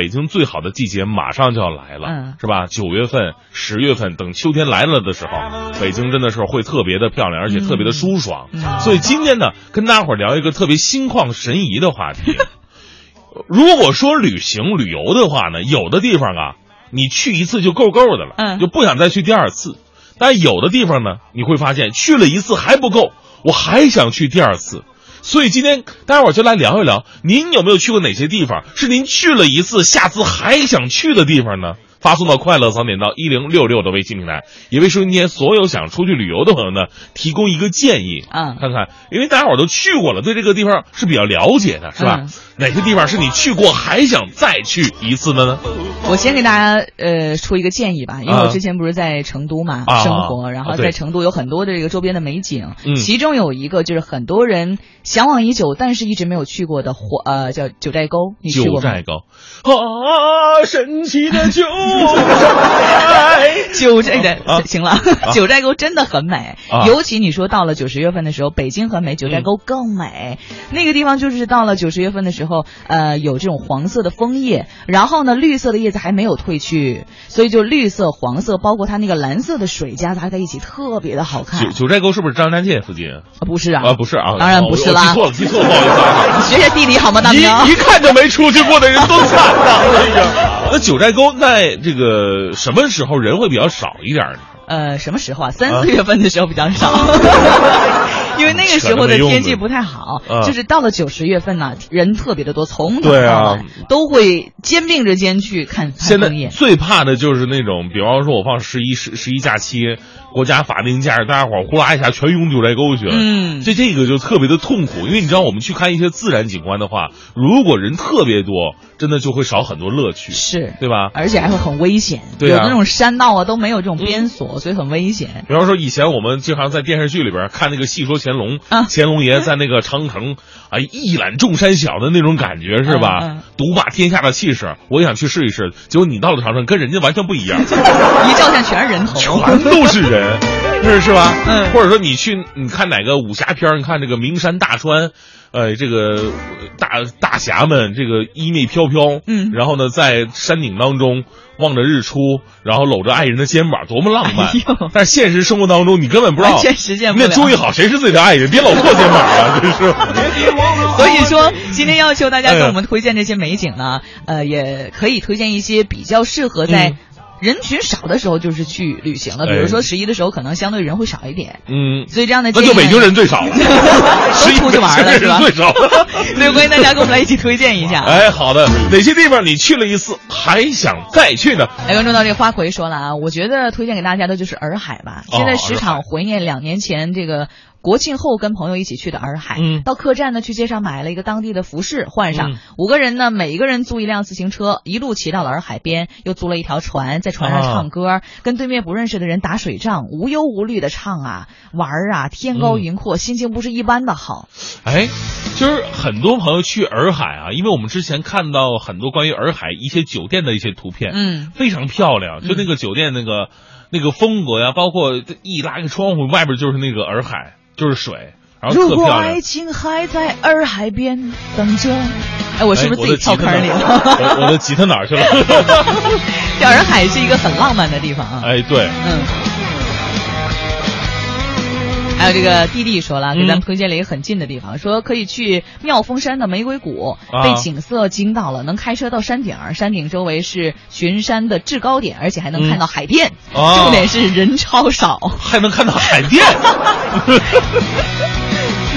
北京最好的季节马上就要来了，嗯是吧？九月份、十月份，等秋天来了的时候，北京真的是会特别的漂亮，而且特别的舒爽。嗯所以今天呢，跟大伙儿聊一个特别心旷神怡的话题。如果说旅行旅游的话呢，有的地方啊，你去一次就够够的了，嗯就不想再去第二次。但有的地方呢，你会发现去了一次还不够，我还想去第二次。所以今天待会儿就来聊一聊，您有没有去过哪些地方是您去了一次，下次还想去的地方呢？发送到快乐早点到一零六六的微信平台，也为收音机前所有想出去旅游的朋友呢提供一个建议。嗯。看看，因为大家伙儿都去过了，对这个地方是比较了解的，是吧？嗯。哪些地方是你去过还想再去一次的呢？我先给大家呃出一个建议吧，因为啊。我之前不是在成都嘛、啊。生活，然后在成都有很多的这个周边的美景，嗯。其中有一个就是很多人向往已久，但是一直没有去过的火呃叫九寨沟，你去九过吗？寨？沟。啊，神奇的九寨九寨的、啊行了，九寨沟真的很美，啊尤其你说到了九十月份的时候，北京很美，九寨沟更美。那个地方就是到了九十月份的时候，呃，有这种黄色的枫叶，然后呢，绿色的叶子还没有褪去，所以就绿色、黄色，包括它那个蓝色的水夹杂在一起，特别的好看。九九寨沟是不是张家界附近啊？啊不是啊，啊，不是啊，当然不是啦我记错了，记错了，不好意思啊。学学地理好吗，大明？一一看就没出去过的人都惨呐！哎呀，那九寨沟在这个什么时候人会比较少一点呢？呃，什么时候啊？三四月份的时候比较少，因为那个时候的天气不太好，啊就是到了九十月份呢，人特别的多，从早对啊到尾都会肩并着肩去看看现在。最怕的就是那种，比方说我放十一十十一假期，国家法定假日，大家伙儿呼啦一下全涌九寨沟去了。嗯这这个就特别的痛苦，因为你知道我们去看一些自然景观的话，如果人特别多，真的就会少很多乐趣，是，对吧？而且还会很危险，对啊有那种山道啊都没有这种边锁，所以很危险。比方说，以前我们经常在电视剧里边看那个《戏说乾隆》啊。乾隆爷在那个长城，啊，一览众山小的那种感觉是吧？嗯嗯。独霸天下的气势，我也想去试一试。结果你到了长城，跟人家完全不一样，一照相全是人头，全都是人，是是吧？嗯或者说你去，你看哪个武侠片儿你看这个名山大川。呃，这个大大侠们，这个衣袂飘飘，嗯然后呢，在山顶当中望着日出，然后搂着爱人的肩膀，多么浪漫！但是现实生活当中，你根本不知道，完全实现不了你得注意好谁是自己的爱人，别搂错肩膀啊！真是。所以说，今天要求大家给我们推荐这些美景呢，呃，也可以推荐一些比较适合在嗯人群少的时候就是去旅行了，比哎如说十一的时候，可能相对人会少一点。嗯，所以这样的那就北京人最少了，都出去玩了是吧？人最少。所以欢迎大家跟我们来一起推荐一下。哎，好的，哪些地方你去了一次还想再去呢？来关注到这个花魁说了啊，我觉得推荐给大家的就是洱海吧。哦现在时常怀念两年前这个国庆后跟朋友一起去的洱海。嗯到客栈呢去街上买了一个当地的服饰换上，嗯五个人呢每一个人租一辆自行车，一路骑到了洱海边，又租了一条船，在船上啊唱歌，跟对面不认识的人打水仗，无忧无虑的唱啊玩儿啊，天高嗯云阔，心情不是一般的好。哎，就是很多朋友去洱海啊，因为我们之前看到很多关于洱海一些酒店的一些图片，嗯，非常漂亮，就那个酒店那个、那个风格呀，包括一拉开窗户，外边就是那个洱海，就是水，然后如果特漂亮爱。情还在洱海边等着，哎，我是不是哎自己跳坑里了？我我的吉他哪儿去了？钓人海是一个很浪漫的地方啊。哎，对，嗯。还有这个弟弟说了，给咱们推荐了一个很近的地方，说可以去妙峰山的玫瑰谷，啊被景色惊到了，能开车到山顶儿，山顶周围是巡山的制高点，而且还能看到海淀，啊 重点是人超少，还能看到海淀。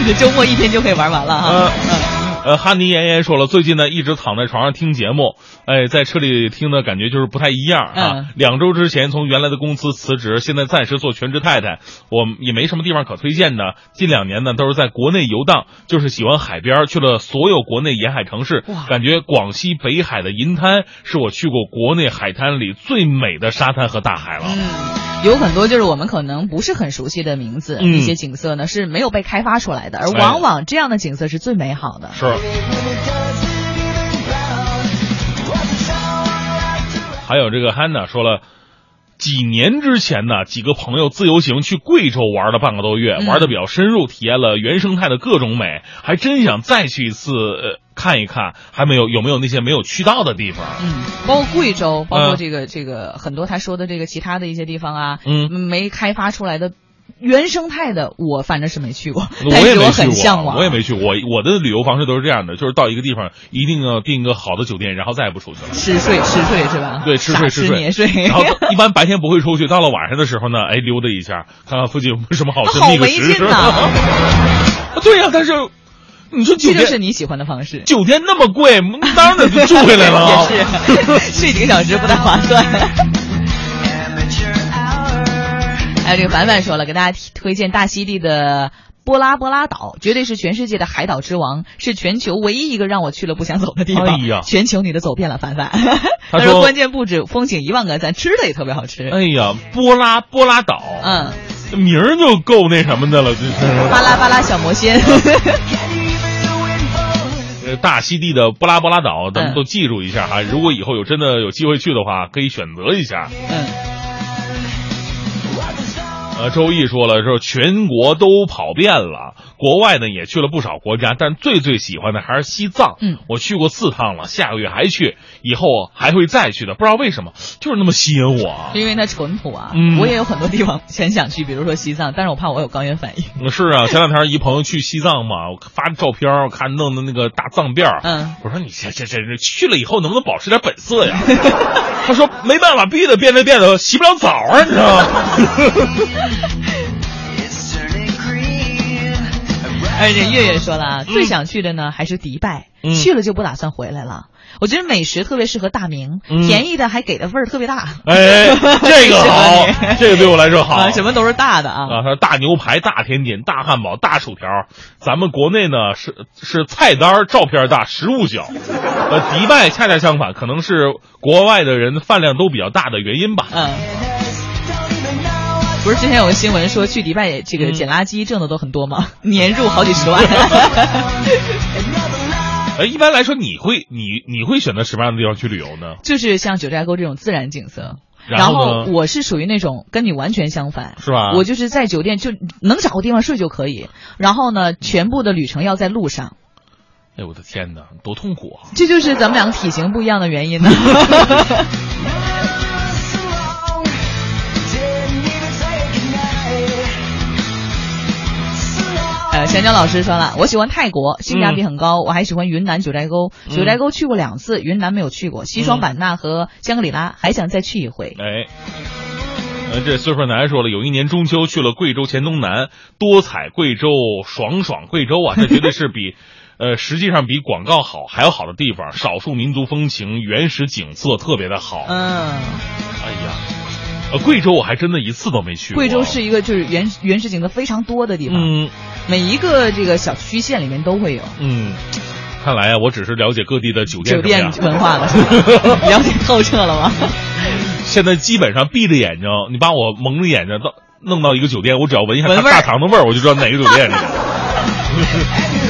这周末一天就可以玩完了哈。呃嗯呃，哈尼妍妍说了，最近呢一直躺在床上听节目，哎，在车里听的感觉就是不太一样啊。嗯两周之前从原来的公司辞职，现在暂时做全职太太，我也没什么地方可推荐的。近两年呢都是在国内游荡，就是喜欢海边，去了所有国内沿海城市哇，感觉广西北海的银滩是我去过国内海滩里最美的沙滩和大海了。嗯，有很多就是我们可能不是很熟悉的名字，嗯一些景色呢是没有被开发出来的，而哎往往这样的景色是最美好的。是。还有这个 Hanna 说了，几年之前呢，几个朋友自由行去贵州玩了半个多月，嗯。玩的比较深入，体验了原生态的各种美，还真想再去一次，呃，看一看，还没有有没有那些没有去到的地方。嗯，包括贵州，包括嗯。这个、这个很多他说的这个其他的一些地方啊，嗯。没开发出来的原生态的，我反正是没去过，我也没 去过，很向往。我也没去过。我我的旅游方式都是这样的，就是到一个地方一定要订一个好的酒店，然后再也不出去了。吃睡吃睡是吧？对，吃睡吃睡。然后一般白天不会出去，到了晚上的时候呢，哎，溜达一下，看看附近有没有什么好吃，好觅个食吃。没劲呐 啊对呀、但是你说酒店这店就是你喜欢的方式。酒店那么贵，当然得住回来了啊。也是，睡几个小时不太划算。还有这个凡凡说了，给大家推荐大溪地的。波拉波拉岛绝对是全世界的海岛之王，是全球唯一一个让我去了不想走的地方。哎呀全球你都走遍了，凡凡。他说关键不止风景一万个赞，吃的也特别好吃。哎呀，波拉波拉岛，嗯，名儿就够那什么的了，这是。巴拉巴拉小魔仙。呃，大溪地的波拉波拉岛，咱们嗯都记住一下哈。如果以后有真的有机会去的话，可以选择一下。嗯。呃，周易说了，说全国都跑遍了，国外呢也去了不少国家，但最最喜欢的还是西藏。嗯，我去过四趟了，下个月还去，以后还会再去的。不知道为什么，就是那么吸引我啊。因为它淳朴啊，嗯我也有很多地方很想去，比如说西藏，但是我怕我有高原反应。嗯 是啊，前两天一朋友去西藏嘛，我发照片，我看弄的那个大藏辫儿嗯，我说你这这这这去了以后能不能保持点本色呀？他说没办法，必须得变着变着，洗不了澡啊，你知道吗？而且月月说了啊，最想去的呢还是迪拜，嗯去了就不打算回来了。我觉得美食特别适合大明，嗯便宜的还给的味儿特别大。哎，这个 好这个对我来说好。啊，什么都是大的啊。啊，大牛排、大甜点、大汉堡、大薯条，咱们国内呢是是菜单照片大，食物小。呃，迪拜恰恰相反，可能是国外的人饭量都比较大的原因吧。嗯。不是之前有个新闻说去迪拜这个嗯捡垃圾挣的都很多吗？年入好几十万。哎，一般来说，你会你你会选择什么样的地方去旅游呢？就是像九寨沟这种自然景色。然后呢我是属于那种跟你完全相反，是吧我就是在酒店就能找个地方睡就可以，然后呢，全部的旅程要在路上，哎，我的天哪，多痛苦啊！这就是咱们两个体型不一样的原因呢。呃，香江老师说了，我喜欢泰国，性价比很高。我还喜欢云南九寨沟，嗯九寨沟去过两次，云南没有去过。西双版纳和香格里拉还想再去一回。哎，呃，这岁数男说了，有一年中秋去了贵州黔东南，多彩贵州，爽爽贵州啊，这绝对是比。呃，实际上比广告好还要好的地方，少数民族风情，原始景色特别的好。嗯，哎呀，呃，贵州我还真的一次都没去过。贵州是一个就是原原始景色非常多的地方，嗯每一个这个小区县里面都会有。嗯，看来啊，我只是了解各地的酒店酒店文化了，了解透彻了吗？现在基本上闭着眼睛，你把我蒙着眼睛到弄到一个酒店，我只要闻一下大堂的味儿，我就知道哪个酒店是。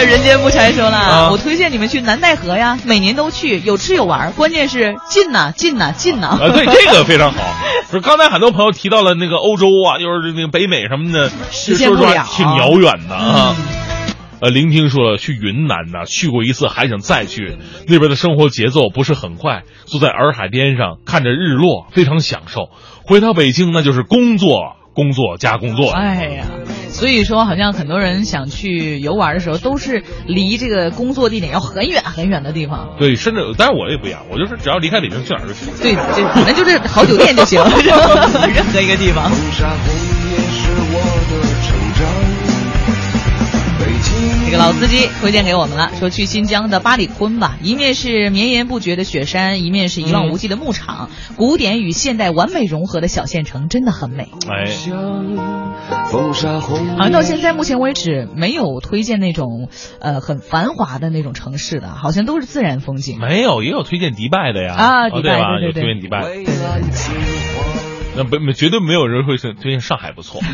还有人间不拆说了，啊我推荐你们去南戴河呀，每年都去，有吃有玩，关键是近呐、近呐、近呐、啊，对，这个非常好。不是，刚才很多朋友提到了那个欧洲啊，就是那个北美什么的，实现不了挺遥远的啊。嗯呃，聆听说了去云南呢，去过一次，还想再去。那边的生活节奏不是很快，坐在洱海边上看着日落，非常享受。回到北京，那就是工作，工作加工作。哎呀，所以说好像很多人想去游玩的时候，都是离这个工作地点要很远很远的地方。对，甚至，但是我也不一样，我就是只要离开北京，去哪儿就去。对，这反正就是好酒店就行，任何一个地方。这个老司机推荐给我们了，说去新疆的巴里坤吧，一面是绵延不绝的雪山，一面是一望无际的牧场，古典与现代完美融合的小县城，真的很美。哎，风沙红好像到现在目前为止没有推荐那种呃很繁华的那种城市的，好像都是自然风景。没有，也有推荐迪拜的呀。啊迪拜对吧？有对对对推荐迪拜。那不没绝对没有人会推推荐上海不错。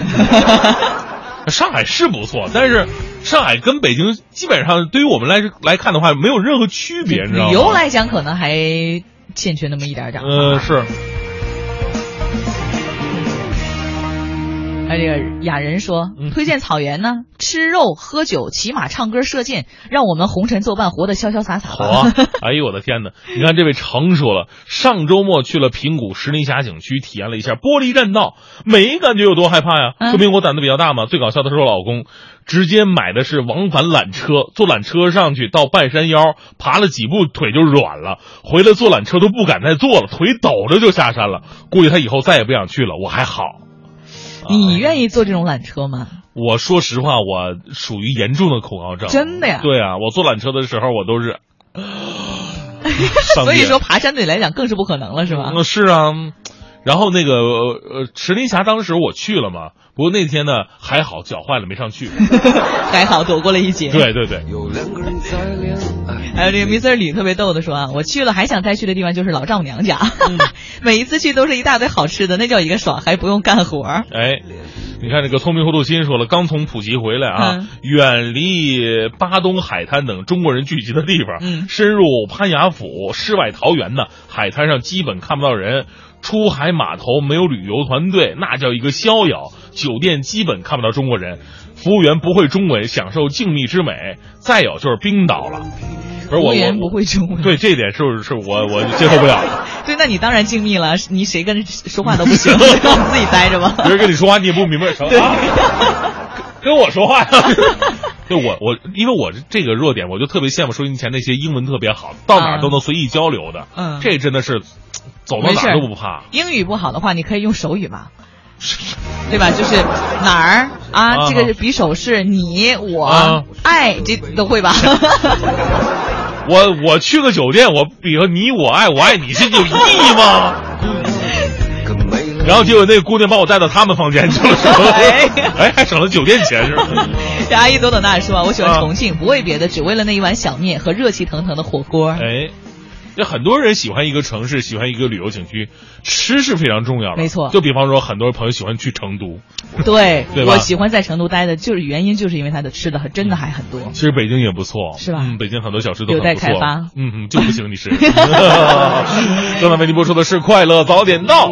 上海是不错，但是上海跟北京基本上对于我们来来看的话，没有任何区别，你知道吗？旅游来讲，可能还欠缺那么一点点。呃，是。哎，这个雅人说，嗯推荐草原呢，吃肉、喝酒、骑马、唱歌、射箭，让我们红尘作伴，活得潇潇洒洒好。啊！哎呦我的天哪！你看这位程说了，上周末去了平谷石林峡景区，体验了一下玻璃栈道，没感觉有多害怕呀？嗯说明我胆子比较大嘛。最搞笑的是我老公，直接买的是往返缆车，坐缆车上去到半山腰，爬了几步腿就软了，回来坐缆车都不敢再坐了，腿抖着就下山了。估计他以后再也不想去了。我还好，你愿意坐这种缆车吗？我说实话，我属于严重的恐高症。真的呀？对啊，我坐缆车的时候，我都是。上所以说爬山对你来讲更是不可能了，是吧？那，是啊。然后那个呃，石林峡当时我去了嘛，不过那天呢还好脚坏了没上去。还好躲过了一劫。对对对，有两个人在恋爱。还有这个 Mr. 李特别逗的说啊，我去了还想再去的地方就是老丈母娘家，嗯 每一次去都是一大堆好吃的，那叫一个爽，还不用干活。哎，你看这个聪明糊涂心说了，刚从普吉回来啊，嗯远离巴东海滩等中国人聚集的地方，嗯深入潘雅府世外桃源呢，海滩上基本看不到人。出海码头没有旅游团队，那叫一个逍遥。酒店基本看不到中国人，服务员不会中文，享受静谧之美。再有就是冰岛了，不是我服务员我不会中文。对这一点是是我我接受不了的。对，那你当然静谧了，你谁跟人说话都不行，让自己待着吧。别人跟你说话你也不明白什么对啊，跟我说话呀。就我我因为我这个弱点，我就特别羡慕收音前那些英文特别好，到哪儿都能随意交流的。嗯这真的是走到哪儿都不怕。英语不好的话，你可以用手语嘛，对吧？就是哪儿啊，啊这个是比手势，你我、啊爱这都会吧？我我去个酒店，我比个你我爱我爱你，这有意义吗？然后结果那个姑娘把我带到他们房间去了，是吧哎哎，还省了酒店钱是吧？这阿姨朵朵娜说啊，我喜欢啊重庆，不为别的，只为了那一碗小面和热气腾腾的火锅。哎，这很多人喜欢一个城市，喜欢一个旅游景区，吃是非常重要的。没错就比方说，很多朋友喜欢去成都，对，对吧我喜欢在成都待的，就是原因就是因为它的吃的还真的还很多。其实北京也不错，是吧嗯，北京很多小吃都有待开发嗯嗯，就不行，你是。正在为您播出的是《快乐早点到》。